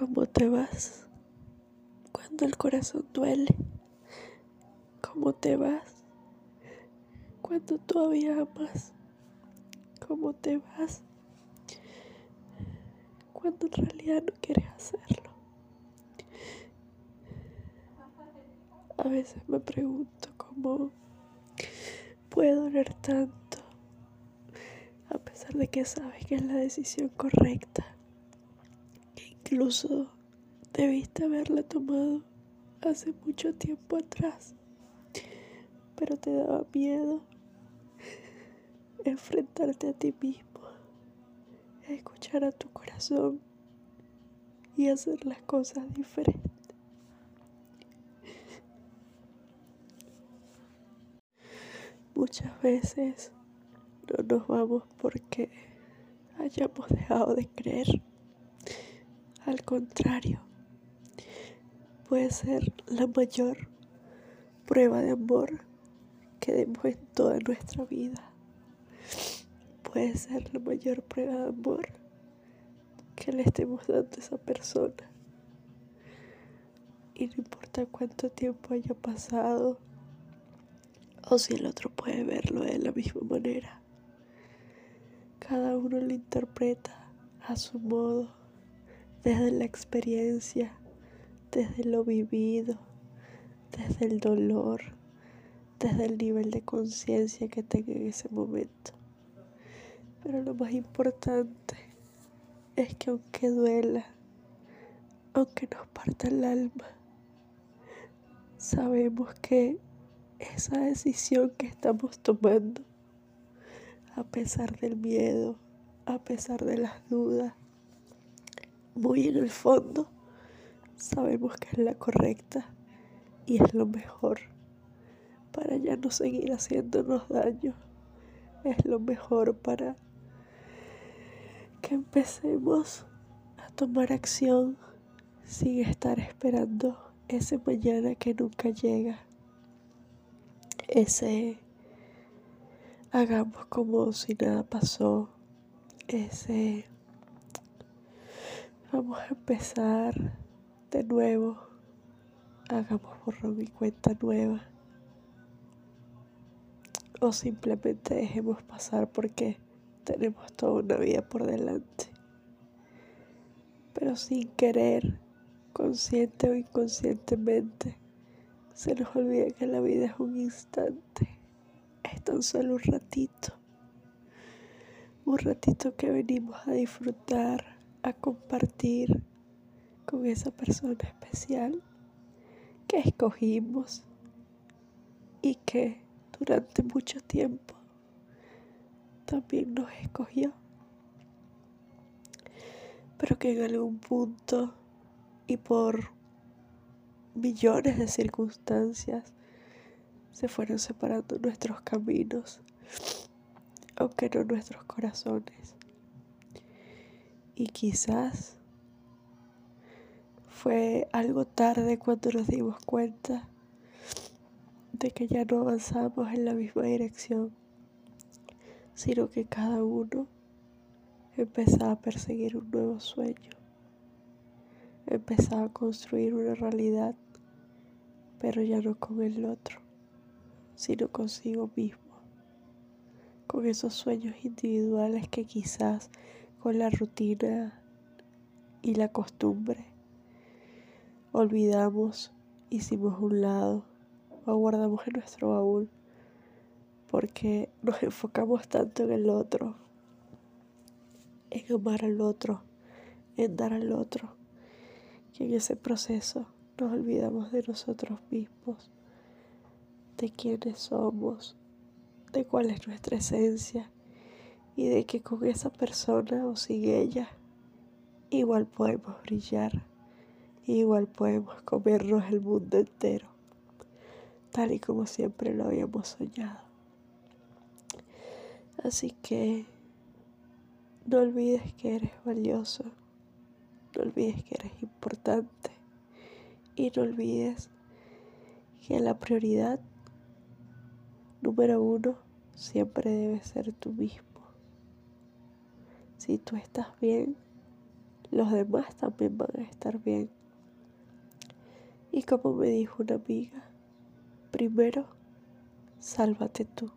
¿Cómo te vas cuando el corazón duele? ¿Cómo te vas cuando todavía amas? ¿Cómo te vas cuando en realidad no quieres hacerlo? A veces me pregunto cómo puede doler tanto, a pesar de que sabes que es la decisión correcta, incluso debiste haberla tomado hace mucho tiempo atrás, pero te daba miedo enfrentarte a ti mismo, escuchar a tu corazón y hacer las cosas diferentes. Muchas veces no nos vamos porque hayamos dejado de creer. Al contrario, puede ser la mayor prueba de amor que demos en toda nuestra vida. Puede ser la mayor prueba de amor que le estemos dando a esa persona. Y no importa cuánto tiempo haya pasado, o si el otro puede verlo de la misma manera. Cada uno lo interpreta a su modo, desde la experiencia, desde lo vivido, desde el dolor, desde el nivel de conciencia que tenga en ese momento. Pero lo más importante es que aunque duela, aunque nos parta el alma, sabemos que esa decisión que estamos tomando, a pesar del miedo, a pesar de las dudas, muy en el fondo, sabemos que es la correcta y es lo mejor para ya no seguir haciéndonos daño. Es lo mejor para que empecemos a tomar acción sin estar esperando ese mañana que nunca llega. Ese hagamos como si nada pasó, ese vamos a empezar de nuevo, hagamos borrón mi cuenta nueva. O simplemente dejemos pasar porque tenemos toda una vida por delante. Pero sin querer, consciente o inconscientemente, se nos olvida que la vida es un instante, es tan solo un ratito, un ratito que venimos a disfrutar, a compartir con esa persona especial que escogimos y que durante mucho tiempo también nos escogió, pero que en algún punto y por millones de circunstancias se fueron separando nuestros caminos, aunque no nuestros corazones. Y quizás fue algo tarde cuando nos dimos cuenta de que ya no avanzamos en la misma dirección, sino que cada uno empezaba a perseguir un nuevo sueño, empezaba a construir una realidad pero ya no con el otro, sino consigo mismo, con esos sueños individuales que quizás con la rutina y la costumbre. Olvidamos, hicimos un lado o guardamos en nuestro baúl porque nos enfocamos tanto en el otro, en amar al otro, en dar al otro, que en ese proceso nos olvidamos de nosotros mismos, de quiénes somos, de cuál es nuestra esencia y de que con esa persona o sin ella igual podemos brillar, igual podemos comernos el mundo entero, tal y como siempre lo habíamos soñado. Así que no olvides que eres valioso, no olvides que eres importante y no olvides que la prioridad número uno siempre debe ser tú mismo. Si tú estás bien, los demás también van a estar bien. Y como me dijo una amiga, primero, sálvate tú.